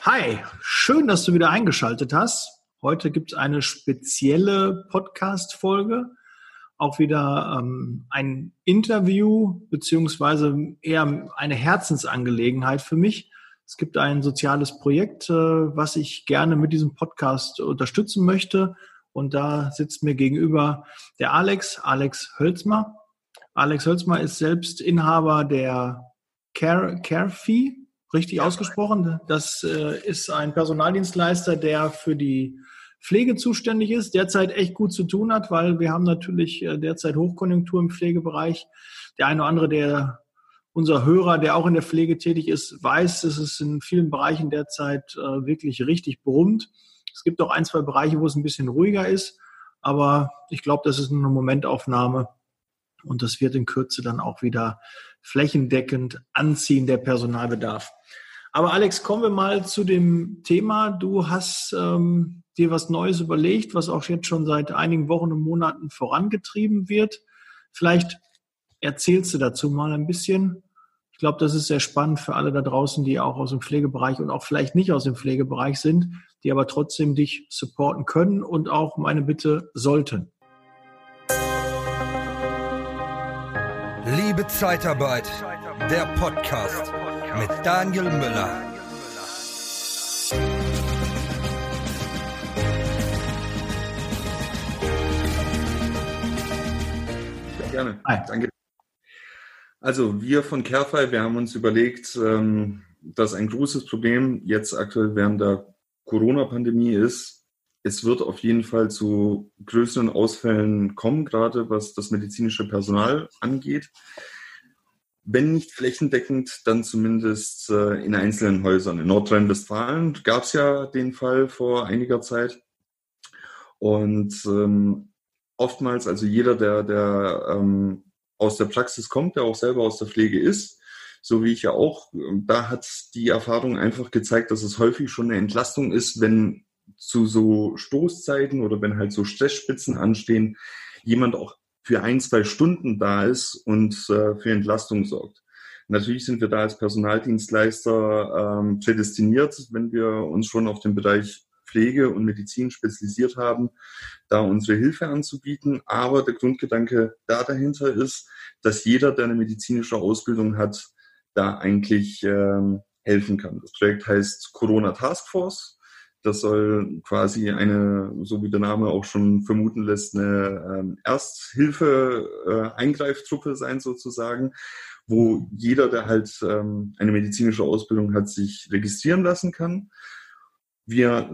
Hi, schön, dass du wieder eingeschaltet hast. Heute gibt es eine spezielle Podcast-Folge, auch wieder ähm, ein Interview beziehungsweise eher eine Herzensangelegenheit für mich. Es gibt ein soziales Projekt, äh, was ich gerne mit diesem Podcast unterstützen möchte. Und da sitzt mir gegenüber der Alex, Alex Hölzmer. Alex Hölzmer ist selbst Inhaber der Care, Carefee, richtig ausgesprochen. Das äh, ist ein Personaldienstleister, der für die Pflege zuständig ist, derzeit echt gut zu tun hat, weil wir haben natürlich äh, derzeit Hochkonjunktur im Pflegebereich. Der eine oder andere, der unser Hörer, der auch in der Pflege tätig ist, weiß, dass es in vielen Bereichen derzeit äh, wirklich richtig brummt. Es gibt auch ein, zwei Bereiche, wo es ein bisschen ruhiger ist, aber ich glaube, das ist eine Momentaufnahme und das wird in Kürze dann auch wieder flächendeckend anziehen, der Personalbedarf. Aber Alex, kommen wir mal zu dem Thema. Du hast ähm, dir was Neues überlegt, was auch jetzt schon seit einigen Wochen und Monaten vorangetrieben wird. Vielleicht erzählst du dazu mal ein bisschen. Ich glaube, das ist sehr spannend für alle da draußen, die auch aus dem Pflegebereich und auch vielleicht nicht aus dem Pflegebereich sind, die aber trotzdem dich supporten können und auch meine Bitte sollten. Liebe Zeitarbeit, der Podcast mit Daniel Müller. Gerne. Hi. Danke. Also wir von Carefy, wir haben uns überlegt, ähm, dass ein großes Problem jetzt aktuell während der Corona-Pandemie ist. Es wird auf jeden Fall zu größeren Ausfällen kommen, gerade was das medizinische Personal angeht wenn nicht flächendeckend, dann zumindest äh, in einzelnen Häusern. In Nordrhein-Westfalen gab es ja den Fall vor einiger Zeit. Und ähm, oftmals, also jeder, der, der ähm, aus der Praxis kommt, der auch selber aus der Pflege ist, so wie ich ja auch, da hat die Erfahrung einfach gezeigt, dass es häufig schon eine Entlastung ist, wenn zu so Stoßzeiten oder wenn halt so Stressspitzen anstehen, jemand auch für ein, zwei Stunden da ist und äh, für Entlastung sorgt. Natürlich sind wir da als Personaldienstleister ähm, prädestiniert, wenn wir uns schon auf den Bereich Pflege und Medizin spezialisiert haben, da unsere Hilfe anzubieten. Aber der Grundgedanke da dahinter ist, dass jeder, der eine medizinische Ausbildung hat, da eigentlich ähm, helfen kann. Das Projekt heißt Corona Task Force. Das soll quasi eine, so wie der Name auch schon vermuten lässt, eine ähm, Ersthilfe-Eingreiftruppe äh, sein sozusagen, wo jeder, der halt ähm, eine medizinische Ausbildung hat, sich registrieren lassen kann. Wir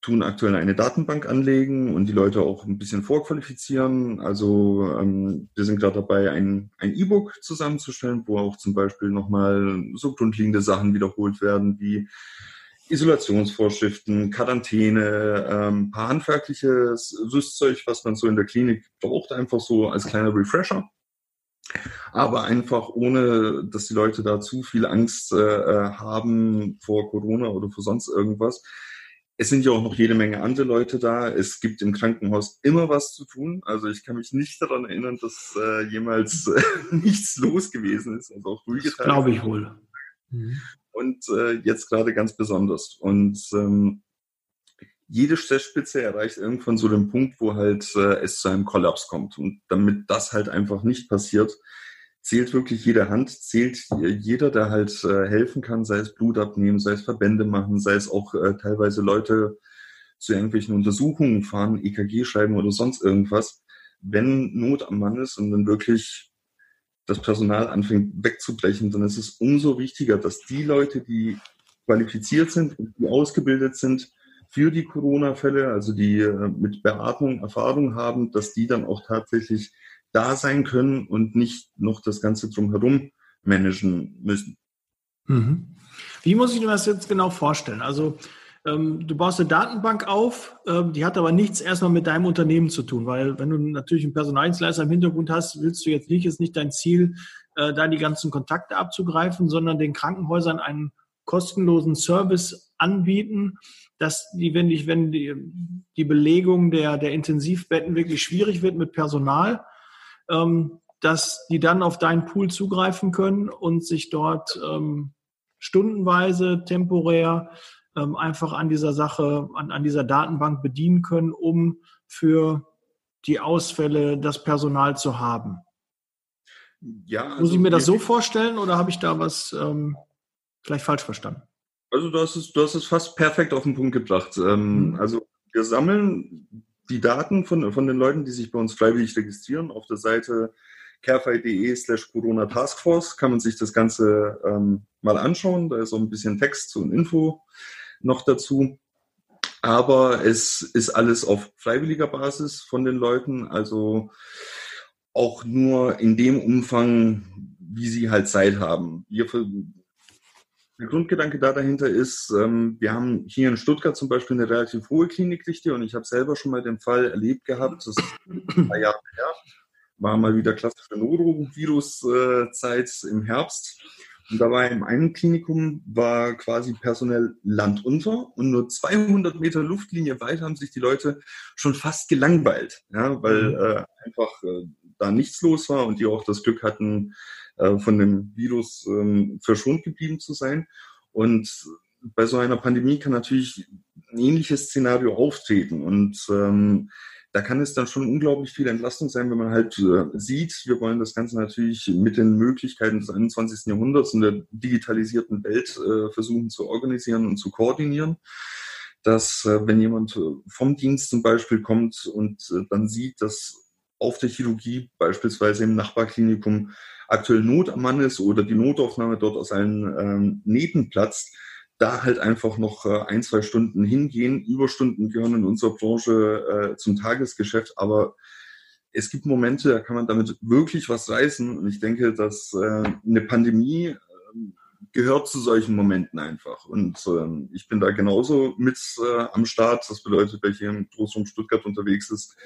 tun aktuell eine Datenbank anlegen und die Leute auch ein bisschen vorqualifizieren. Also ähm, wir sind gerade dabei, ein E-Book zusammenzustellen, wo auch zum Beispiel nochmal so grundlegende Sachen wiederholt werden, wie Isolationsvorschriften, Quarantäne, ähm, paar handwerkliches Rüstzeug, was man so in der Klinik braucht, einfach so als kleiner Refresher. Aber einfach ohne, dass die Leute da zu viel Angst äh, äh, haben vor Corona oder vor sonst irgendwas. Es sind ja auch noch jede Menge andere Leute da. Es gibt im Krankenhaus immer was zu tun. Also ich kann mich nicht daran erinnern, dass äh, jemals äh, nichts los gewesen ist. Also auch ruhige Tage. Glaube ich wohl. Mhm und äh, jetzt gerade ganz besonders. Und ähm, jede Stressspitze erreicht irgendwann so den Punkt, wo halt äh, es zu einem Kollaps kommt. Und damit das halt einfach nicht passiert, zählt wirklich jede Hand, zählt jeder, der halt äh, helfen kann, sei es Blut abnehmen, sei es Verbände machen, sei es auch äh, teilweise Leute zu irgendwelchen Untersuchungen fahren, EKG schreiben oder sonst irgendwas. Wenn Not am Mann ist und dann wirklich das Personal anfängt wegzubrechen, dann ist es umso wichtiger, dass die Leute, die qualifiziert sind und die ausgebildet sind für die Corona-Fälle, also die äh, mit Beatmung Erfahrung haben, dass die dann auch tatsächlich da sein können und nicht noch das Ganze drumherum managen müssen. Mhm. Wie muss ich mir das jetzt genau vorstellen? Also du baust eine Datenbank auf, ähm, die hat aber nichts erstmal mit deinem Unternehmen zu tun, weil wenn du natürlich einen Personaldienstleister im Hintergrund hast, willst du jetzt nicht, ist nicht dein Ziel, äh, da die ganzen Kontakte abzugreifen, sondern den Krankenhäusern einen kostenlosen Service anbieten, dass die, wenn, die, wenn die, die Belegung der, der Intensivbetten wirklich schwierig wird mit Personal, ähm, dass die dann auf deinen Pool zugreifen können und sich dort stundenweise, temporär ähm, einfach an dieser Sache, an, an dieser Datenbank bedienen können, um für die Ausfälle das Personal zu haben. Ja, also Muss ich mir das so vorstellen oder habe ich da was ähm, vielleicht falsch verstanden? Also du hast es, du hast es fast perfekt auf den Punkt gebracht. Ähm, mhm. Also wir sammeln die Daten von, von den Leuten, die sich bei uns freiwillig registrieren. Auf der Seite carefy.de slash Corona Taskforce kann man sich das Ganze ähm, mal anschauen. Da ist auch ein bisschen Text und Info noch dazu. Aber es ist alles auf freiwilliger Basis von den Leuten. Also auch nur in dem Umfang, wie sie halt Zeit haben. Wir, der Grundgedanke da dahinter ist, ähm, wir haben hier in Stuttgart zum Beispiel eine relativ hohe Klinikdichte und ich habe selber schon mal den Fall erlebt gehabt, das ist her, war mal wieder klassische Norovirus-Zeit im Herbst. Und da war im einen Klinikum war quasi personell Land unter und nur 200 Meter Luftlinie weiter haben sich die Leute schon fast gelangweilt, ja, weil mhm. äh, einfach äh, da nichts los war und die auch das Glück hatten, äh, von dem Virus ähm, verschont geblieben zu sein. Und bei so einer Pandemie kann natürlich ein ähnliches Szenario auftreten. Und ähm, da kann es dann schon unglaublich viel Entlastung sein, wenn man halt äh, sieht, wir wollen das Ganze natürlich mit den Möglichkeiten des 21. Jahrhunderts in der digitalisierten Welt äh, versuchen zu organisieren und zu koordinieren. Dass, äh, wenn jemand vom Dienst zum Beispiel kommt und dann sieht, dass auf der Chirurgie, beispielsweise im Nachbarklinikum, aktuell Not am Mann ist oder die Notaufnahme dort aus allen ähm, Nähten platzt, da halt einfach noch äh, ein, zwei Stunden hingehen. Überstunden gehören in unserer Branche äh, zum Tagesgeschäft, aber es gibt Momente, da kann man damit wirklich was reißen. Und ich denke, dass äh, eine Pandemie äh, gehört zu solchen Momenten einfach. Und äh, ich bin da genauso mit äh, am Start. Das bedeutet, wer hier im Großraum Stuttgart unterwegs ist,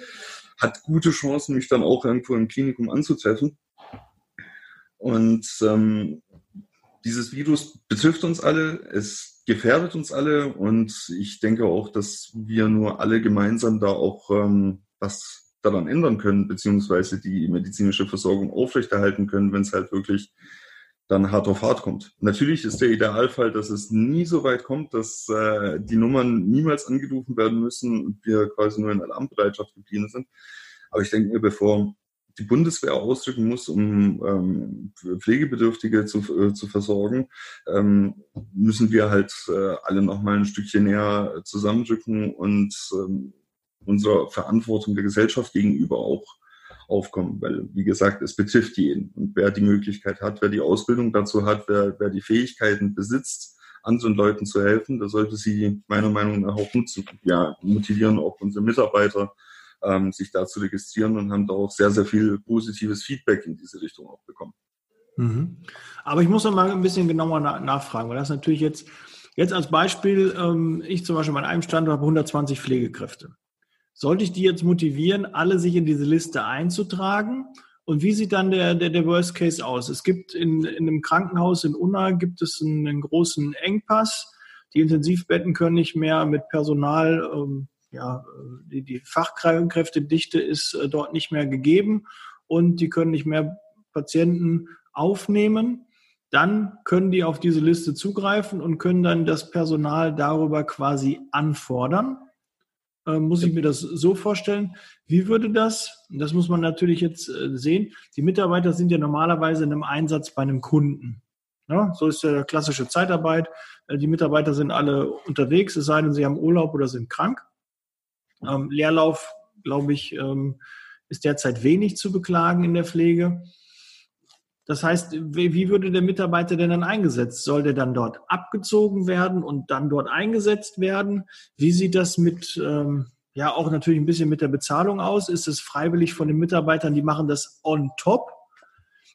hat gute Chancen, mich dann auch irgendwo im Klinikum anzutreffen. Und ähm, dieses Virus betrifft uns alle, es gefährdet uns alle und ich denke auch, dass wir nur alle gemeinsam da auch ähm, was daran ändern können, beziehungsweise die medizinische Versorgung aufrechterhalten können, wenn es halt wirklich dann hart auf hart kommt. Natürlich ist der Idealfall, dass es nie so weit kommt, dass äh, die Nummern niemals angerufen werden müssen und wir quasi nur in Alarmbereitschaft geblieben sind. Aber ich denke mir, bevor die Bundeswehr ausdrücken muss, um ähm, Pflegebedürftige zu, äh, zu versorgen, ähm, müssen wir halt äh, alle noch mal ein Stückchen näher zusammendrücken und ähm, unserer Verantwortung der Gesellschaft gegenüber auch aufkommen, weil, wie gesagt, es betrifft jeden. Und wer die Möglichkeit hat, wer die Ausbildung dazu hat, wer, wer die Fähigkeiten besitzt, anderen Leuten zu helfen, da sollte sie meiner Meinung nach auch nutzen. Ja, motivieren auch unsere Mitarbeiter, ähm, sich da zu registrieren und haben da auch sehr, sehr viel positives Feedback in diese Richtung auch bekommen. Mhm. Aber ich muss noch mal ein bisschen genauer na nachfragen, weil das natürlich jetzt, jetzt als Beispiel, ähm, ich zum Beispiel an einem Standort habe 120 Pflegekräfte. Sollte ich die jetzt motivieren, alle sich in diese Liste einzutragen? Und wie sieht dann der, der, der Worst Case aus? Es gibt in, in einem Krankenhaus in Unna gibt es einen, einen großen Engpass. Die Intensivbetten können nicht mehr mit Personal ähm, ja, die, die Fachkräftedichte ist äh, dort nicht mehr gegeben und die können nicht mehr Patienten aufnehmen. Dann können die auf diese Liste zugreifen und können dann das Personal darüber quasi anfordern. Ähm, muss ich mir das so vorstellen? Wie würde das, das muss man natürlich jetzt äh, sehen, die Mitarbeiter sind ja normalerweise in einem Einsatz bei einem Kunden. Ja, so ist ja klassische Zeitarbeit. Äh, die Mitarbeiter sind alle unterwegs, es sei denn, sie haben Urlaub oder sind krank. Ähm, Leerlauf, glaube ich, ähm, ist derzeit wenig zu beklagen in der Pflege. Das heißt, wie würde der Mitarbeiter denn dann eingesetzt? Soll der dann dort abgezogen werden und dann dort eingesetzt werden? Wie sieht das mit, ähm, ja, auch natürlich ein bisschen mit der Bezahlung aus? Ist es freiwillig von den Mitarbeitern, die machen das on top?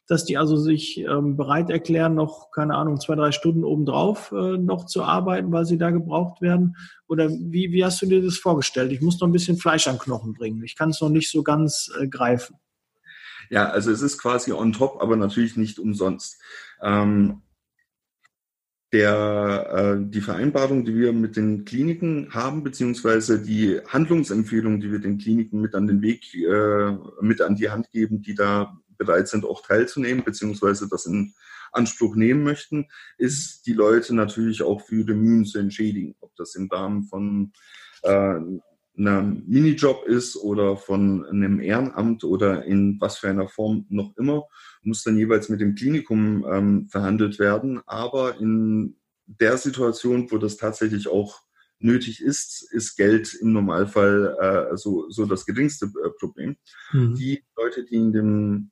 Dass die also sich ähm, bereit erklären, noch, keine Ahnung, zwei, drei Stunden obendrauf äh, noch zu arbeiten, weil sie da gebraucht werden? Oder wie, wie hast du dir das vorgestellt? Ich muss noch ein bisschen Fleisch an Knochen bringen. Ich kann es noch nicht so ganz äh, greifen. Ja, also es ist quasi on top, aber natürlich nicht umsonst. Ähm, der, äh, die Vereinbarung, die wir mit den Kliniken haben, beziehungsweise die Handlungsempfehlung, die wir den Kliniken mit an den Weg, äh, mit an die Hand geben, die da bereit sind, auch teilzunehmen, beziehungsweise das in Anspruch nehmen möchten, ist die Leute natürlich auch für ihre Mühen zu entschädigen. Ob das im Rahmen von äh, einem Minijob ist oder von einem Ehrenamt oder in was für einer Form noch immer, muss dann jeweils mit dem Klinikum ähm, verhandelt werden. Aber in der Situation, wo das tatsächlich auch nötig ist, ist Geld im Normalfall äh, so, so das geringste äh, Problem. Mhm. Die Leute, die in dem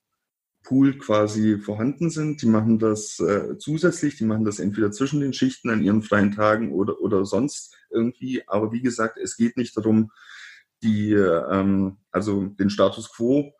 Pool quasi vorhanden sind, die machen das äh, zusätzlich, die machen das entweder zwischen den Schichten an ihren freien Tagen oder, oder sonst irgendwie. Aber wie gesagt, es geht nicht darum, die, ähm, also den Status quo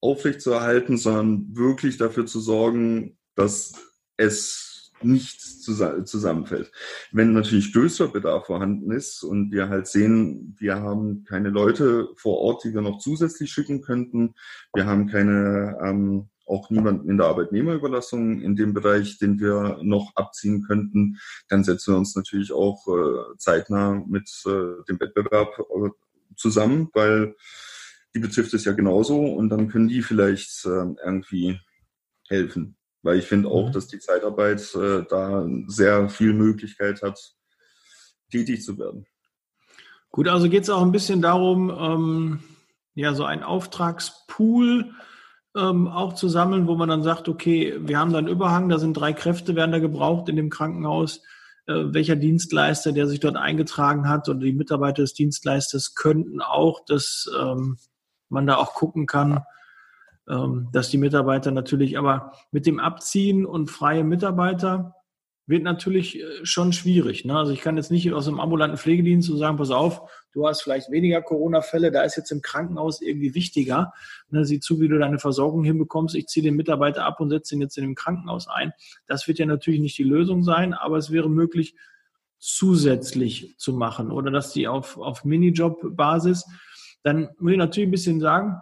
aufrechtzuerhalten, sondern wirklich dafür zu sorgen, dass es nicht zusammenfällt. Wenn natürlich größerer Bedarf vorhanden ist und wir halt sehen, wir haben keine Leute vor Ort, die wir noch zusätzlich schicken könnten, wir haben keine, ähm, auch niemanden in der Arbeitnehmerüberlassung in dem Bereich, den wir noch abziehen könnten, dann setzen wir uns natürlich auch äh, zeitnah mit äh, dem Wettbewerb äh, zusammen, weil die betrifft es ja genauso und dann können die vielleicht äh, irgendwie helfen. Weil ich finde auch, mhm. dass die Zeitarbeit äh, da sehr viel Möglichkeit hat, tätig zu werden. Gut, also geht es auch ein bisschen darum, ähm, ja, so einen Auftragspool ähm, auch zu sammeln, wo man dann sagt, okay, wir haben da einen Überhang, da sind drei Kräfte, werden da gebraucht in dem Krankenhaus. Äh, welcher Dienstleister, der sich dort eingetragen hat oder die Mitarbeiter des Dienstleisters könnten auch, dass ähm, man da auch gucken kann, dass die Mitarbeiter natürlich, aber mit dem Abziehen und freie Mitarbeiter wird natürlich äh, schon schwierig. Ne? Also ich kann jetzt nicht aus dem ambulanten Pflegedienst so sagen, pass auf, du hast vielleicht weniger Corona-Fälle, da ist jetzt im Krankenhaus irgendwie wichtiger. Ne? Sieh zu, wie du deine Versorgung hinbekommst. Ich ziehe den Mitarbeiter ab und setze ihn jetzt in dem Krankenhaus ein. Das wird ja natürlich nicht die Lösung sein, aber es wäre möglich, zusätzlich zu machen oder dass die auf, auf Minijob-Basis. Dann muss ich natürlich ein bisschen sagen,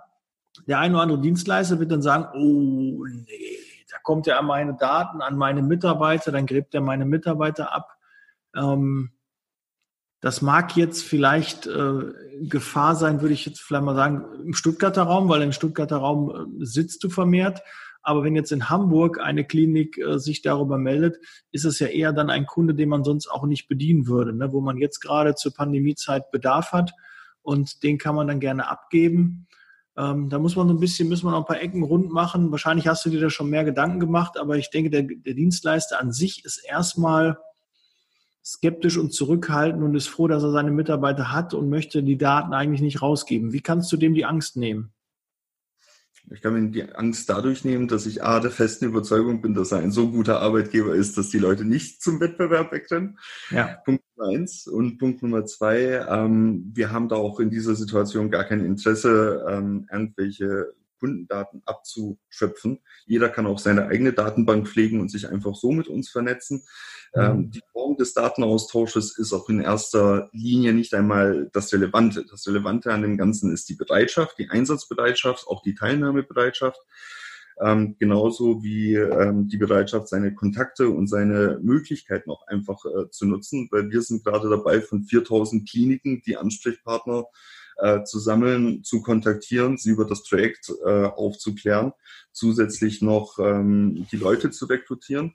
der ein oder andere Dienstleister wird dann sagen, oh nee, da kommt er an meine Daten, an meine Mitarbeiter, dann gräbt er meine Mitarbeiter ab. Ähm, das mag jetzt vielleicht äh, Gefahr sein, würde ich jetzt vielleicht mal sagen, im Stuttgarter Raum, weil im Stuttgarter Raum äh, sitzt du vermehrt. Aber wenn jetzt in Hamburg eine Klinik äh, sich darüber meldet, ist es ja eher dann ein Kunde, den man sonst auch nicht bedienen würde, ne? wo man jetzt gerade zur Pandemiezeit Bedarf hat und den kann man dann gerne abgeben. Ähm, da muss man so ein bisschen, müssen wir noch ein paar Ecken rund machen. Wahrscheinlich hast du dir da schon mehr Gedanken gemacht, aber ich denke, der, der Dienstleister an sich ist erstmal skeptisch und zurückhaltend und ist froh, dass er seine Mitarbeiter hat und möchte die Daten eigentlich nicht rausgeben. Wie kannst du dem die Angst nehmen? Ich kann mir die Angst dadurch nehmen, dass ich A, der festen Überzeugung bin, dass er ein so guter Arbeitgeber ist, dass die Leute nicht zum Wettbewerb wegrennen. Ja. Punkt Nummer eins. Und Punkt Nummer zwei, ähm, wir haben da auch in dieser Situation gar kein Interesse, ähm, irgendwelche Kundendaten abzuschöpfen. Jeder kann auch seine eigene Datenbank pflegen und sich einfach so mit uns vernetzen. Ähm, mhm. die Form des Datenaustausches ist auch in erster Linie nicht einmal das Relevante. Das Relevante an dem Ganzen ist die Bereitschaft, die Einsatzbereitschaft, auch die Teilnahmebereitschaft. Ähm, genauso wie ähm, die Bereitschaft, seine Kontakte und seine Möglichkeiten auch einfach äh, zu nutzen, weil wir sind gerade dabei, von 4000 Kliniken die Ansprechpartner äh, zu sammeln, zu kontaktieren, sie über das Projekt äh, aufzuklären, zusätzlich noch ähm, die Leute zu rekrutieren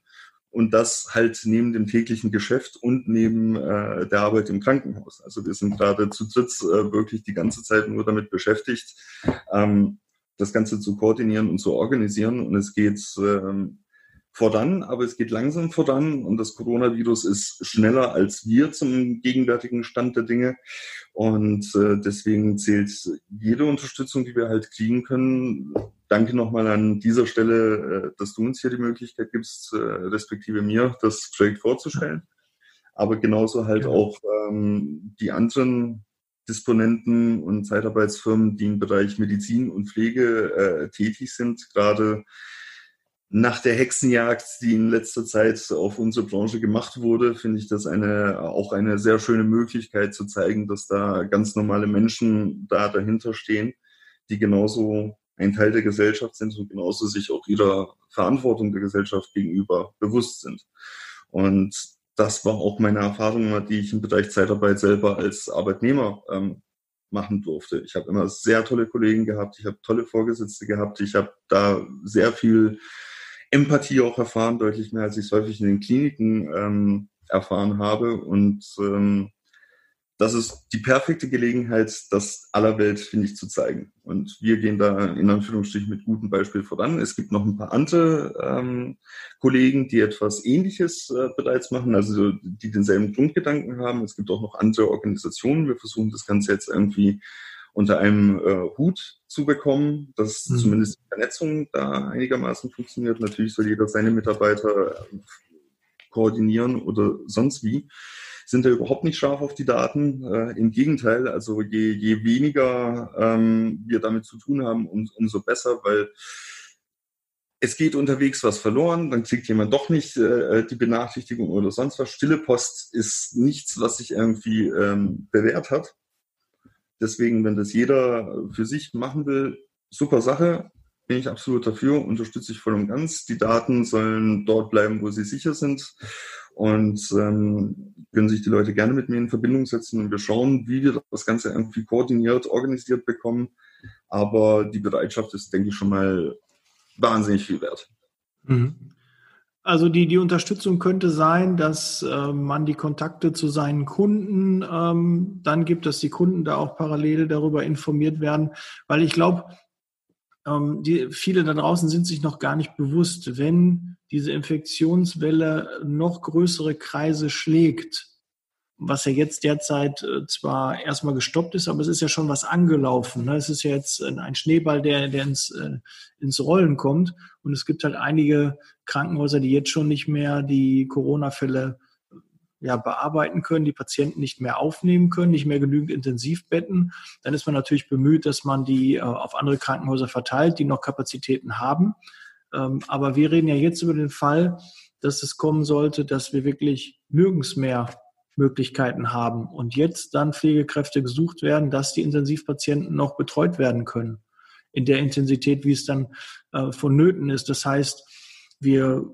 und das halt neben dem täglichen Geschäft und neben äh, der Arbeit im Krankenhaus. Also wir sind gerade zu dritt äh, wirklich die ganze Zeit nur damit beschäftigt, ähm, das Ganze zu koordinieren und zu organisieren. Und es geht ähm, voran, aber es geht langsam voran und das Coronavirus ist schneller als wir zum gegenwärtigen Stand der Dinge. Und äh, deswegen zählt jede Unterstützung, die wir halt kriegen können. Danke nochmal an dieser Stelle, äh, dass du uns hier die Möglichkeit gibst, äh, respektive mir, das Projekt vorzustellen. Aber genauso halt ja. auch ähm, die anderen Disponenten und Zeitarbeitsfirmen, die im Bereich Medizin und Pflege äh, tätig sind, gerade nach der Hexenjagd, die in letzter Zeit auf unsere Branche gemacht wurde, finde ich das eine, auch eine sehr schöne Möglichkeit zu zeigen, dass da ganz normale Menschen da dahinter stehen, die genauso ein Teil der Gesellschaft sind und genauso sich auch ihrer Verantwortung der Gesellschaft gegenüber bewusst sind. Und das war auch meine Erfahrung, die ich im Bereich Zeitarbeit selber als Arbeitnehmer ähm, machen durfte. Ich habe immer sehr tolle Kollegen gehabt, ich habe tolle Vorgesetzte gehabt, ich habe da sehr viel Empathie auch erfahren, deutlich mehr, als ich es häufig in den Kliniken ähm, erfahren habe. Und ähm, das ist die perfekte Gelegenheit, das aller Welt, finde ich, zu zeigen. Und wir gehen da in Anführungsstrichen mit gutem Beispiel voran. Es gibt noch ein paar andere ähm, Kollegen, die etwas Ähnliches äh, bereits machen, also die denselben Grundgedanken haben. Es gibt auch noch andere Organisationen. Wir versuchen das Ganze jetzt irgendwie unter einem äh, Hut zu bekommen, dass mhm. zumindest die Vernetzung da einigermaßen funktioniert. Natürlich soll jeder seine Mitarbeiter äh, koordinieren oder sonst wie sind da überhaupt nicht scharf auf die Daten. Äh, Im Gegenteil, also je, je weniger ähm, wir damit zu tun haben, um, umso besser, weil es geht unterwegs was verloren, dann kriegt jemand doch nicht äh, die Benachrichtigung oder sonst was. Stille Post ist nichts, was sich irgendwie ähm, bewährt hat. Deswegen, wenn das jeder für sich machen will, super Sache, bin ich absolut dafür, unterstütze ich voll und ganz. Die Daten sollen dort bleiben, wo sie sicher sind und ähm, können sich die Leute gerne mit mir in Verbindung setzen und wir schauen, wie wir das Ganze irgendwie koordiniert, organisiert bekommen. Aber die Bereitschaft ist, denke ich, schon mal wahnsinnig viel wert. Mhm. Also die, die Unterstützung könnte sein, dass äh, man die Kontakte zu seinen Kunden ähm, dann gibt, dass die Kunden da auch parallel darüber informiert werden, weil ich glaube, ähm, die, viele da draußen sind sich noch gar nicht bewusst, wenn diese Infektionswelle noch größere Kreise schlägt, was ja jetzt derzeit äh, zwar erstmal gestoppt ist, aber es ist ja schon was angelaufen. Ne? Es ist ja jetzt ein Schneeball, der, der ins, äh, ins Rollen kommt. Und es gibt halt einige Krankenhäuser, die jetzt schon nicht mehr die Corona-Fälle ja, bearbeiten können, die Patienten nicht mehr aufnehmen können, nicht mehr genügend Intensivbetten, dann ist man natürlich bemüht, dass man die äh, auf andere Krankenhäuser verteilt, die noch Kapazitäten haben. Ähm, aber wir reden ja jetzt über den Fall, dass es kommen sollte, dass wir wirklich nirgends mehr Möglichkeiten haben und jetzt dann Pflegekräfte gesucht werden, dass die Intensivpatienten noch betreut werden können in der Intensität, wie es dann äh, vonnöten ist. Das heißt, wir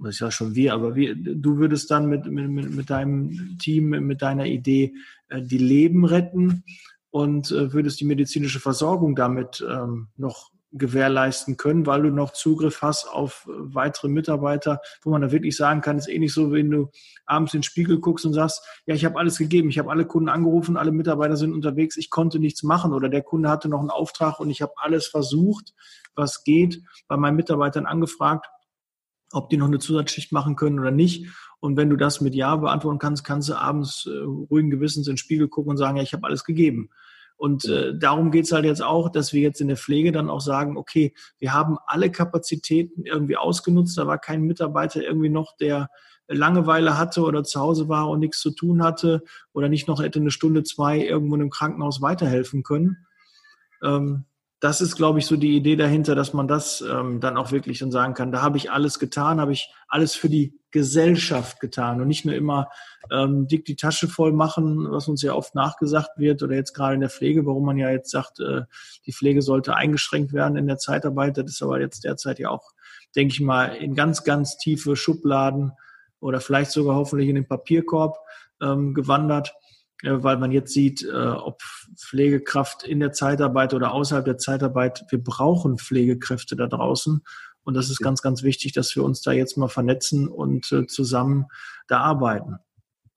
das ist ja schon wir, aber wir, du würdest dann mit, mit, mit deinem Team, mit deiner Idee äh, die Leben retten und äh, würdest die medizinische Versorgung damit ähm, noch gewährleisten können, weil du noch Zugriff hast auf äh, weitere Mitarbeiter, wo man da wirklich sagen kann, ist ähnlich so, wenn du abends in den Spiegel guckst und sagst, ja, ich habe alles gegeben, ich habe alle Kunden angerufen, alle Mitarbeiter sind unterwegs, ich konnte nichts machen oder der Kunde hatte noch einen Auftrag und ich habe alles versucht, was geht, bei meinen Mitarbeitern angefragt ob die noch eine Zusatzschicht machen können oder nicht. Und wenn du das mit Ja beantworten kannst, kannst du abends äh, ruhigen Gewissens in den Spiegel gucken und sagen, ja, ich habe alles gegeben. Und äh, darum geht's halt jetzt auch, dass wir jetzt in der Pflege dann auch sagen, okay, wir haben alle Kapazitäten irgendwie ausgenutzt. Da war kein Mitarbeiter irgendwie noch, der Langeweile hatte oder zu Hause war und nichts zu tun hatte oder nicht noch hätte eine Stunde, zwei irgendwo einem Krankenhaus weiterhelfen können. Ähm, das ist, glaube ich, so die Idee dahinter, dass man das ähm, dann auch wirklich dann sagen kann, da habe ich alles getan, habe ich alles für die Gesellschaft getan und nicht nur immer ähm, dick die Tasche voll machen, was uns ja oft nachgesagt wird oder jetzt gerade in der Pflege, warum man ja jetzt sagt, äh, die Pflege sollte eingeschränkt werden in der Zeitarbeit. Das ist aber jetzt derzeit ja auch, denke ich mal, in ganz, ganz tiefe Schubladen oder vielleicht sogar hoffentlich in den Papierkorb ähm, gewandert. Äh, weil man jetzt sieht, äh, ob Pflegekraft in der Zeitarbeit oder außerhalb der Zeitarbeit, wir brauchen Pflegekräfte da draußen. Und das ist ganz, ganz wichtig, dass wir uns da jetzt mal vernetzen und äh, zusammen da arbeiten.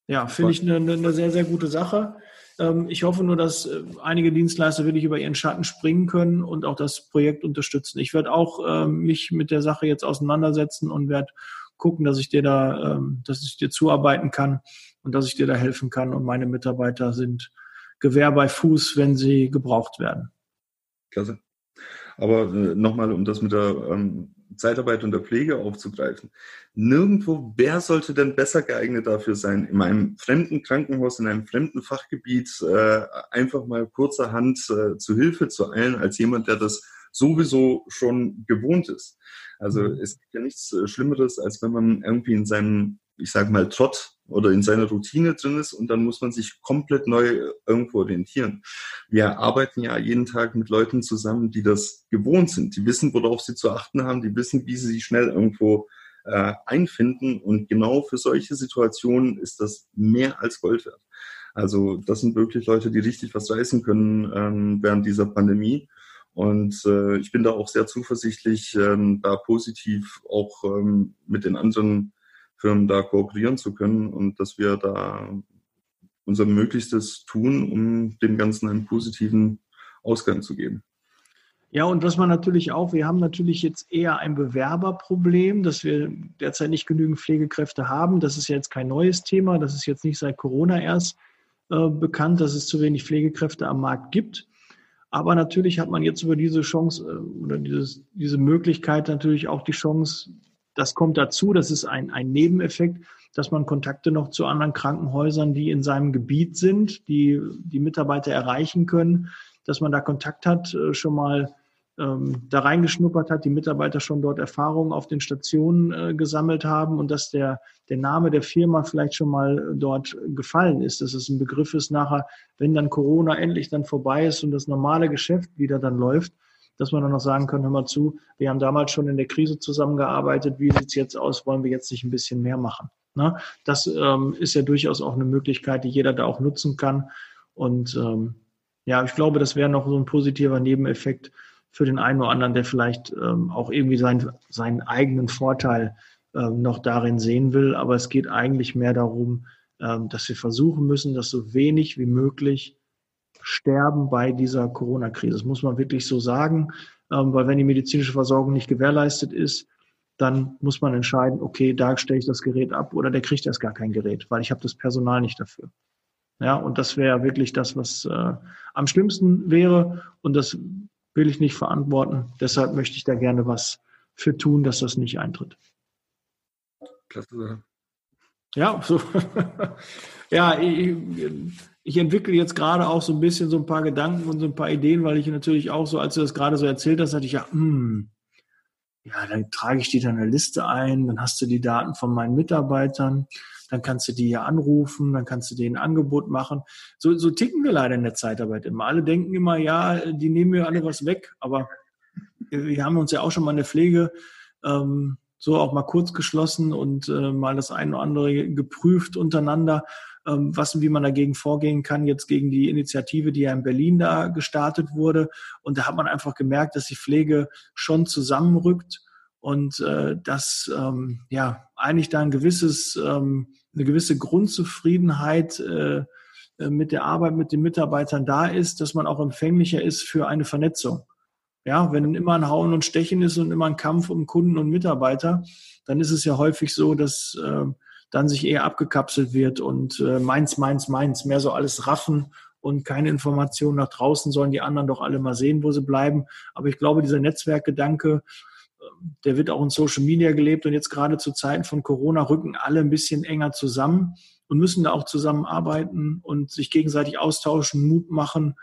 Ja, finde ich eine, eine sehr, sehr gute Sache. Ähm, ich hoffe nur, dass einige Dienstleister wirklich über ihren Schatten springen können und auch das Projekt unterstützen. Ich werde auch ähm, mich mit der Sache jetzt auseinandersetzen und werde gucken, dass ich dir da, ähm, dass ich dir zuarbeiten kann und dass ich dir da helfen kann. Und meine Mitarbeiter sind Gewehr bei Fuß, wenn sie gebraucht werden. Klasse. Aber äh, nochmal, um das mit der ähm, Zeitarbeit und der Pflege aufzugreifen. Nirgendwo, wer sollte denn besser geeignet dafür sein, in einem fremden Krankenhaus, in einem fremden Fachgebiet äh, einfach mal kurzerhand äh, zu Hilfe zu eilen, als jemand, der das sowieso schon gewohnt ist. Also mhm. es gibt ja nichts äh, Schlimmeres, als wenn man irgendwie in seinem, ich sage mal, Trott oder in seiner Routine drin ist und dann muss man sich komplett neu irgendwo orientieren. Wir arbeiten ja jeden Tag mit Leuten zusammen, die das gewohnt sind, die wissen, worauf sie zu achten haben, die wissen, wie sie sich schnell irgendwo äh, einfinden und genau für solche Situationen ist das mehr als Gold wert. Also das sind wirklich Leute, die richtig was reißen können ähm, während dieser Pandemie Und äh, ich bin da auch sehr zuversichtlich, ähm, da positiv auch ähm, mit den anderen Firmen da kooperieren zu können und dass wir da unser Möglichstes tun, um dem Ganzen einen positiven Ausgang zu geben. Ja, und was man natürlich auch, wir haben natürlich jetzt eher ein Bewerberproblem, dass wir derzeit nicht genügend Pflegekräfte haben. Das ist jetzt kein neues Thema, das ist jetzt nicht seit Corona erst äh, bekannt, dass es zu wenig Pflegekräfte am Markt gibt. Aber natürlich hat man jetzt über diese Chance äh, oder dieses, diese Möglichkeit natürlich auch die Chance, das kommt dazu, das ist ein, ein Nebeneffekt, dass man Kontakte noch zu anderen Krankenhäusern, die in seinem Gebiet sind, die die Mitarbeiter erreichen können, dass man da Kontakt hat, äh, schon mal ähm, da reingeschnuppert hat, die Mitarbeiter schon dort Erfahrungen auf den Stationen äh, gesammelt haben und dass der, der Name der Firma vielleicht schon mal dort gefallen ist, dass es ein Begriff ist nachher, wenn dann Corona endlich dann vorbei ist und das normale Geschäft wieder dann läuft, dass man dann noch sagen kann, hör mal zu, wir haben damals schon in der Krise zusammengearbeitet, wie sieht's jetzt aus, wollen wir jetzt nicht ein bisschen mehr machen? Ne? Das ähm, ist ja durchaus auch eine Möglichkeit, die jeder da auch nutzen kann. Und ähm, ja, ich glaube, das wäre noch so ein positiver Nebeneffekt für den einen oder anderen, der vielleicht ähm, auch irgendwie sein, seinen eigenen Vorteil ähm, noch darin sehen will. Aber es geht eigentlich mehr darum, ähm, dass wir versuchen müssen, dass so wenig wie möglich sterben bei dieser Corona-Krise. Das muss man wirklich so sagen, ähm, weil wenn die medizinische Versorgung nicht gewährleistet ist, dann muss man entscheiden, okay, da stelle ich das Gerät ab oder der kriegt erst gar kein Gerät, weil ich habe das Personal nicht dafür. Ja, und das wäre wirklich das, was äh, am schlimmsten wäre. Und das will ich nicht verantworten. Deshalb möchte ich da gerne was für tun, dass das nicht eintritt. Klasse. Ja, so. ja, ich, ich entwickle jetzt gerade auch so ein bisschen so ein paar Gedanken und so ein paar Ideen, weil ich natürlich auch so, als du das gerade so erzählt hast, hatte ich ja, hm, ja, dann trage ich die dann eine Liste ein, dann hast du die Daten von meinen Mitarbeitern, dann kannst du die ja anrufen, dann kannst du denen ein Angebot machen. So, so ticken wir leider in der Zeitarbeit immer. Alle denken immer, ja, die nehmen mir alle was weg, aber wir haben uns ja auch schon mal in der Pflege ähm, so auch mal kurz geschlossen und äh, mal das eine oder andere geprüft untereinander, ähm, was wie man dagegen vorgehen kann, jetzt gegen die Initiative, die ja in Berlin da gestartet wurde. Und da hat man einfach gemerkt, dass die Pflege schon zusammenrückt und äh, dass ähm, ja eigentlich da ein gewisses ähm, eine gewisse Grundzufriedenheit äh, äh, mit der Arbeit mit den Mitarbeitern da ist, dass man auch empfänglicher ist für eine Vernetzung. Ja, wenn immer ein Hauen und Stechen ist und immer ein Kampf um Kunden und Mitarbeiter, dann ist es ja häufig so, dass äh, dann sich eher abgekapselt wird und äh, meins, meins, meins, mehr so alles raffen und keine Informationen nach draußen sollen die anderen doch alle mal sehen, wo sie bleiben. Aber ich glaube, dieser Netzwerkgedanke, der wird auch in Social Media gelebt und jetzt gerade zu Zeiten von Corona rücken alle ein bisschen enger zusammen und müssen da auch zusammenarbeiten und sich gegenseitig austauschen, Mut machen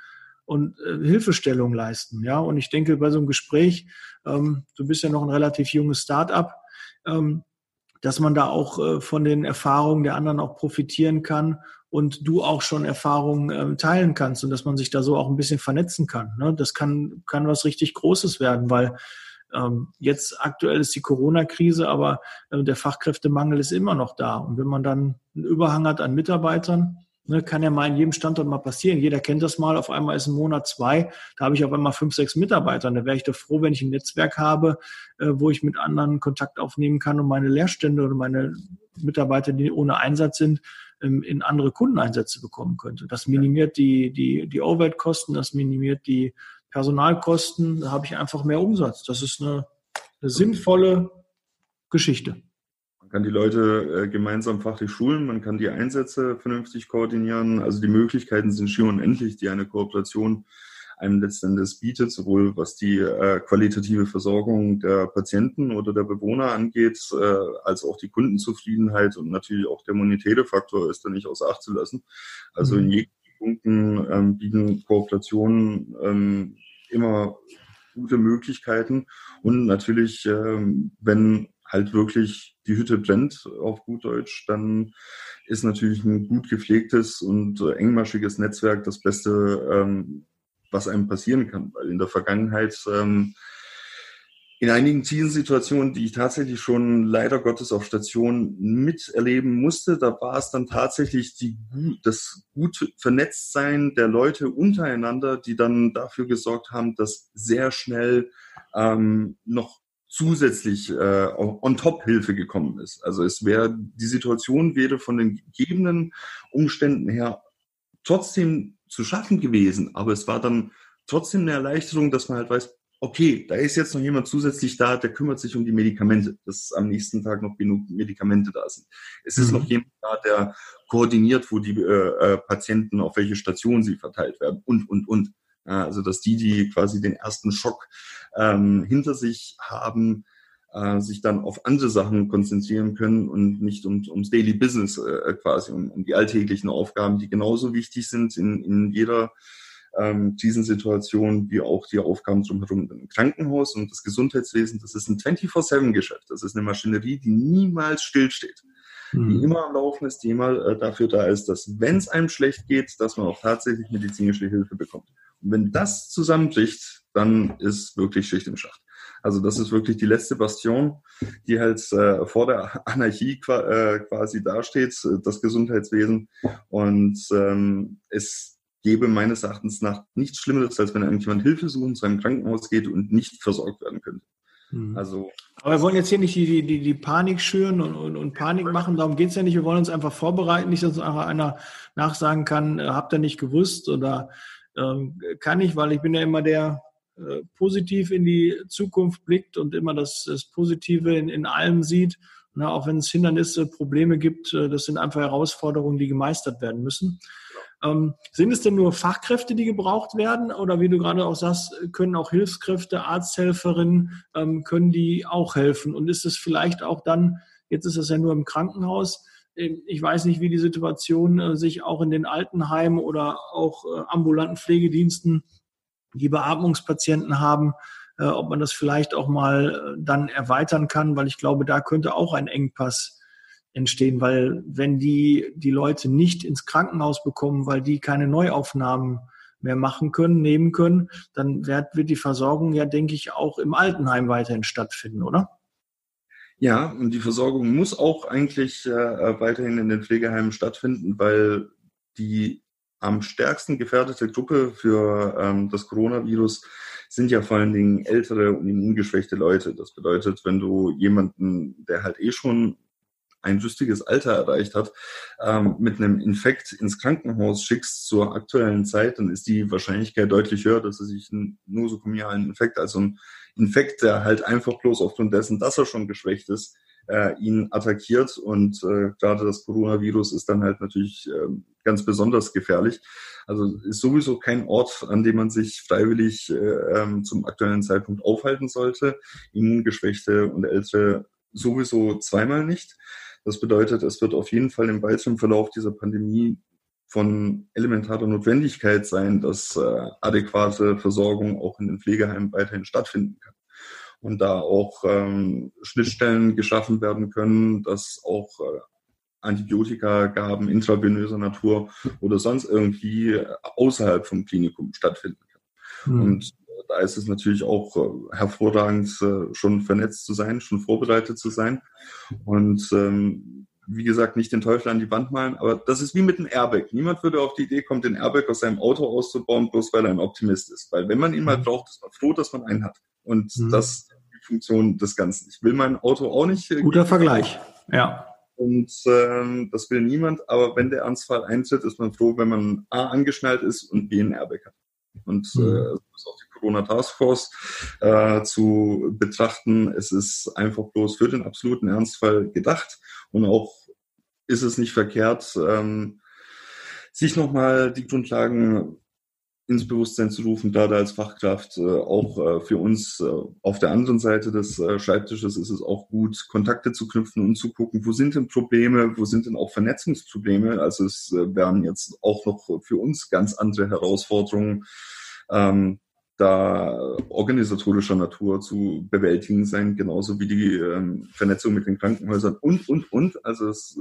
und äh, Hilfestellung leisten. Ja, und ich denke, bei so einem Gespräch, ähm, du bist ja noch ein relativ junges Start-up, ähm, dass man da auch äh, von den Erfahrungen der anderen auch profitieren kann und du auch schon Erfahrungen äh, teilen kannst und dass man sich da so auch ein bisschen vernetzen kann. Ne? Das kann, kann was richtig Großes werden, weil ähm, jetzt aktuell ist die Corona-Krise, aber äh, der Fachkräftemangel ist immer noch da. Und wenn man dann einen Überhang hat an Mitarbeitern, ne, kann ja mal in jedem Standort mal passieren. Jeder kennt das mal. Auf einmal ist ein Monat zwei, da habe ich auf einmal fünf, sechs Mitarbeiter. Und da wäre ich doch froh, wenn ich ein Netzwerk habe, äh, wo ich mit anderen Kontakt aufnehmen kann und meine Lehrstände oder meine Mitarbeiter, die ohne Einsatz sind, ähm, in andere Kundeneinsätze bekommen könnte. Das minimiert die, die, die Overhead-Kosten, das minimiert die Personalkosten, da habe ich einfach mehr Umsatz. Das ist eine, eine sinnvolle Geschichte. Man kann die Leute äh, gemeinsam fachlich schulen, man kann die Einsätze vernünftig koordinieren. Also die Möglichkeiten sind schier unendlich, die eine Kooperation einem letztendlich bietet, sowohl was die äh, qualitative Versorgung der Patienten oder der Bewohner angeht, äh, als auch die Kundenzufriedenheit und natürlich auch der monetäre Faktor ist da nicht außer Acht zu lassen. Also mhm. in jedem Punkten ähm, bieten Kooperationen ähm, immer gute Möglichkeiten. Und natürlich, ähm, wenn halt wirklich die Hütte brennt, auf gut Deutsch, dann ist natürlich ein gut gepflegtes und äh, engmaschiges Netzwerk das Beste, ähm, was einem passieren kann. Weil in der Vergangenheit ähm, in einigen Krisensituationen, die ich tatsächlich schon leider Gottes auf Station miterleben musste, da war es dann tatsächlich die, das gute Vernetztsein der Leute untereinander, die dann dafür gesorgt haben, dass sehr schnell ähm, noch zusätzlich äh, on top Hilfe gekommen ist. Also es wäre die Situation wäre von den gegebenen Umständen her trotzdem zu schaffen gewesen, aber es war dann trotzdem eine Erleichterung, dass man halt weiß, okay, da ist jetzt noch jemand zusätzlich da, der kümmert sich um die Medikamente, dass am nächsten Tag noch genug Medikamente da sind. Es ist mhm. noch jemand da, der koordiniert, wo die äh, äh, Patienten auf welche Station sie verteilt werden und, und, und. Also, dass die, die quasi den ersten Schock ähm, hinter sich haben, äh, sich dann auf andere Sachen konzentrieren können und nicht um, ums Daily Business äh, quasi, um, um die alltäglichen Aufgaben, die genauso wichtig sind in, in jeder ähm, Krisensituation, wie auch die Aufgaben drumherum im Krankenhaus und das Gesundheitswesen. Das ist ein 24-7-Geschäft. Das ist eine Maschinerie, die niemals stillsteht. Mhm. Die immer am Laufen ist, die immer äh, dafür da ist, dass, wenn es einem schlecht geht, dass man auch tatsächlich medizinische Hilfe bekommt. Und wenn das zusammenbricht, dann ist wirklich Schicht im Schacht. Also das ist wirklich die letzte Bastion, die halt äh, vor der Anarchie äh, quasi dasteht, das Gesundheitswesen. Und ähm, es gäbe meines Erachtens nach nichts Schlimmeres, als wenn irgendjemand Hilfe suchen, zu einem Krankenhaus geht und nicht versorgt werden könnte. Mhm. Also, Aber wir wollen jetzt hier nicht die, die, die Panik schüren und, und, und Panik machen, darum geht es ja nicht. Wir wollen uns einfach vorbereiten, nicht, dass einer nachsagen kann, äh, habt ihr nicht gewusst oder äh, kann ich, weil ich bin ja immer der äh, positiv in die Zukunft blickt und immer das, das Positive in, in allem sieht. Na, auch wenn es Hindernisse, Probleme gibt, äh, das sind einfach Herausforderungen, die gemeistert werden müssen. Ähm, sind es denn nur Fachkräfte, die gebraucht werden? Oder wie du gerade auch sagst, können auch Hilfskräfte, Arzthelferinnen, ähm, können die auch helfen? Und ist es vielleicht auch dann, jetzt ist es ja nur im Krankenhaus, ähm, ich weiß nicht, wie die Situation äh, sich auch in den Altenheimen oder auch äh, ambulanten Pflegediensten, die Beatmungspatienten haben, äh, ob man das vielleicht auch mal dann erweitern kann, weil ich glaube, da könnte auch ein Engpass entstehen, weil wenn die die Leute nicht ins Krankenhaus bekommen, weil die keine Neuaufnahmen mehr machen können, nehmen können, dann wird, wird die Versorgung ja, denke ich, auch im Altenheim weiterhin stattfinden, oder? Ja, und die Versorgung muss auch eigentlich äh, weiterhin in den Pflegeheimen stattfinden, weil die am stärksten gefährdete Gruppe für ähm, das Coronavirus sind ja vor allen Dingen ältere und immungeschwächte Leute. Das bedeutet, wenn du jemanden, der halt eh schon ein lustiges Alter erreicht hat, ähm, mit einem Infekt ins Krankenhaus schickst zur aktuellen Zeit, dann ist die Wahrscheinlichkeit deutlich höher, dass er sich einen nosokomialen Infekt, also ein Infekt, der halt einfach bloß aufgrund dessen, dass er schon geschwächt ist, äh, ihn attackiert. Und äh, gerade das Coronavirus ist dann halt natürlich äh, ganz besonders gefährlich. Also ist sowieso kein Ort, an dem man sich freiwillig äh, ähm, zum aktuellen Zeitpunkt aufhalten sollte. Immungeschwächte und Ältere sowieso zweimal nicht. Das bedeutet, es wird auf jeden Fall im weiteren Verlauf dieser Pandemie von elementarer Notwendigkeit sein, dass äh, adäquate Versorgung auch in den Pflegeheimen weiterhin stattfinden kann. Und da auch ähm, Schnittstellen geschaffen werden können, dass auch äh, Antibiotika-Gaben intravenöser Natur oder sonst irgendwie außerhalb vom Klinikum stattfinden kann. Mhm. Und da ist es natürlich auch äh, hervorragend, äh, schon vernetzt zu sein, schon vorbereitet zu sein. Und ähm, wie gesagt, nicht den Teufel an die Wand malen, aber das ist wie mit dem Airbag. Niemand würde auf die Idee kommen, den Airbag aus seinem Auto auszubauen, bloß weil er ein Optimist ist. Weil wenn man ihn mal mhm. braucht, ist man froh, dass man einen hat. Und mhm. das ist die Funktion des Ganzen. Ich will mein Auto auch nicht. Äh, Guter Vergleich, ja. Und ähm, das will niemand, aber wenn der Ernstfall eintritt, ist man froh, wenn man A angeschnallt ist und B ein Airbag hat. Und mhm. äh, das ist auch die Corona Taskforce äh, zu betrachten. Es ist einfach bloß für den absoluten Ernstfall gedacht und auch ist es nicht verkehrt, ähm, sich nochmal die Grundlagen ins Bewusstsein zu rufen, gerade als Fachkraft. Äh, auch äh, für uns äh, auf der anderen Seite des äh, Schreibtisches ist es auch gut, Kontakte zu knüpfen und zu gucken, wo sind denn Probleme, wo sind denn auch Vernetzungsprobleme. Also es äh, werden jetzt auch noch für uns ganz andere Herausforderungen. Ähm, da organisatorischer Natur zu bewältigen sein, genauso wie die ähm, Vernetzung mit den Krankenhäusern und, und, und. Also es,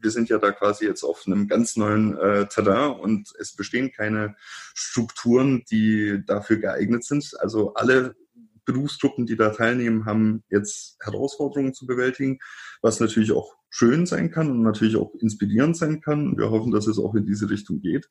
wir sind ja da quasi jetzt auf einem ganz neuen äh, Terrain und es bestehen keine Strukturen, die dafür geeignet sind. Also alle Berufsgruppen, die da teilnehmen, haben jetzt Herausforderungen zu bewältigen, was natürlich auch schön sein kann und natürlich auch inspirierend sein kann. Wir hoffen, dass es auch in diese Richtung geht.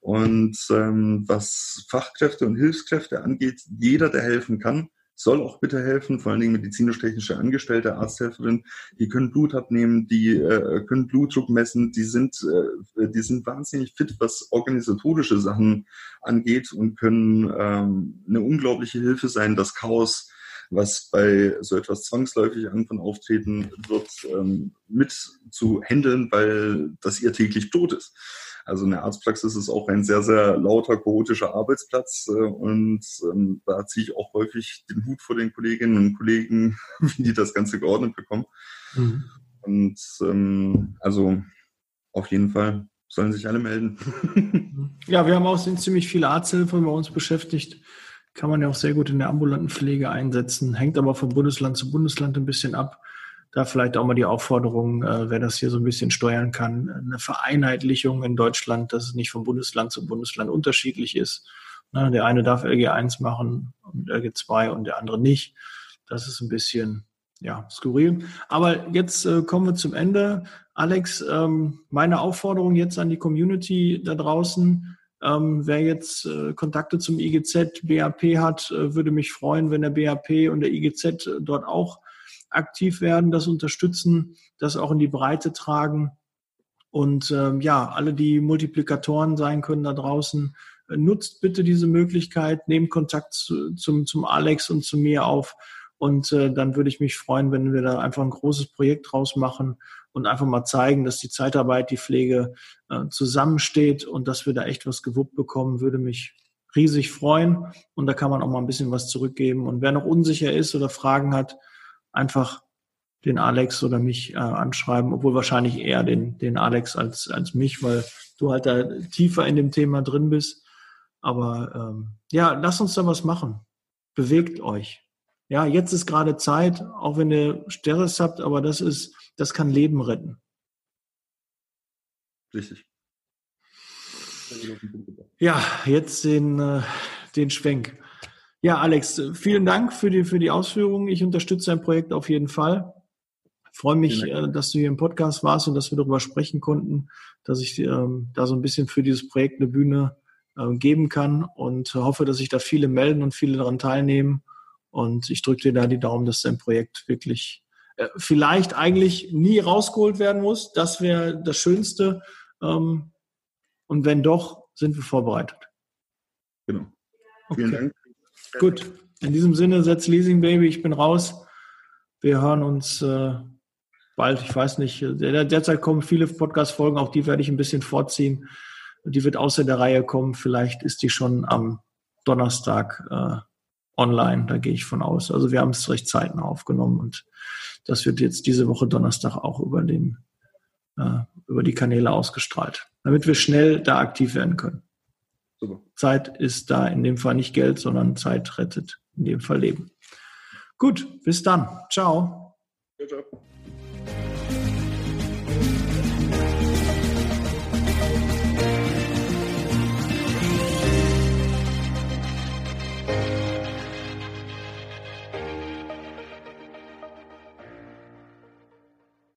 Und ähm, was Fachkräfte und Hilfskräfte angeht, jeder, der helfen kann, soll auch bitte helfen, vor allen Dingen medizinisch-technische Angestellte, Arzthelferin, die können Blut abnehmen, die äh, können Blutdruck messen, die sind, äh, die sind wahnsinnig fit, was organisatorische Sachen angeht und können ähm, eine unglaubliche Hilfe sein, das Chaos was bei so etwas zwangsläufig an von auftreten wird, ähm, mit zu handeln, weil das ihr täglich Brot ist. Also eine Arztpraxis ist auch ein sehr, sehr lauter, chaotischer Arbeitsplatz äh, und ähm, da ziehe ich auch häufig den Hut vor den Kolleginnen und Kollegen, wie die das Ganze geordnet bekommen. Mhm. Und ähm, also auf jeden Fall sollen sich alle melden. ja, wir haben auch sind ziemlich viele Arzthilfen bei uns beschäftigt. Kann man ja auch sehr gut in der ambulanten Pflege einsetzen. Hängt aber von Bundesland zu Bundesland ein bisschen ab da vielleicht auch mal die Aufforderung, äh, wer das hier so ein bisschen steuern kann, eine Vereinheitlichung in Deutschland, dass es nicht von Bundesland zu Bundesland unterschiedlich ist. Der eine darf LG1 machen und LG2 und der andere nicht. Das ist ein bisschen ja, skurril. Aber jetzt äh, kommen wir zum Ende. Alex, ähm, meine Aufforderung jetzt an die Community da draußen, ähm, wer jetzt äh, Kontakte zum IGZ, BAP hat, äh, würde mich freuen, wenn der BAP und der IGZ dort auch aktiv werden, das unterstützen, das auch in die Breite tragen. Und ähm, ja, alle, die Multiplikatoren sein können da draußen, äh, nutzt bitte diese Möglichkeit, nehmt Kontakt zu, zum, zum Alex und zu mir auf. Und äh, dann würde ich mich freuen, wenn wir da einfach ein großes Projekt draus machen und einfach mal zeigen, dass die Zeitarbeit, die Pflege äh, zusammensteht und dass wir da echt was gewuppt bekommen, würde mich riesig freuen. Und da kann man auch mal ein bisschen was zurückgeben. Und wer noch unsicher ist oder Fragen hat, einfach den Alex oder mich äh, anschreiben, obwohl wahrscheinlich eher den, den Alex als, als mich, weil du halt da tiefer in dem Thema drin bist. Aber ähm, ja, lasst uns da was machen. Bewegt euch. Ja, jetzt ist gerade Zeit, auch wenn ihr Stress habt, aber das ist, das kann Leben retten. Richtig. Ja, jetzt den, äh, den Schwenk. Ja, Alex, vielen Dank für die, für die Ausführungen. Ich unterstütze dein Projekt auf jeden Fall. Ich freue mich, äh, dass du hier im Podcast warst und dass wir darüber sprechen konnten, dass ich ähm, da so ein bisschen für dieses Projekt eine Bühne äh, geben kann und hoffe, dass sich da viele melden und viele daran teilnehmen. Und ich drücke dir da die Daumen, dass dein Projekt wirklich äh, vielleicht eigentlich nie rausgeholt werden muss. Das wäre das Schönste. Ähm, und wenn doch, sind wir vorbereitet. Genau. Vielen Dank Gut, in diesem Sinne, setz Leasing Baby, ich bin raus. Wir hören uns äh, bald, ich weiß nicht. Der, derzeit kommen viele Podcast-Folgen, auch die werde ich ein bisschen vorziehen. Die wird außer der Reihe kommen. Vielleicht ist die schon am Donnerstag äh, online, da gehe ich von aus. Also wir haben es recht zeitnah aufgenommen und das wird jetzt diese Woche Donnerstag auch über den äh, über die Kanäle ausgestrahlt, damit wir schnell da aktiv werden können. Super. Zeit ist da in dem Fall nicht Geld, sondern Zeit rettet in dem Fall Leben. Gut, bis dann. Ciao.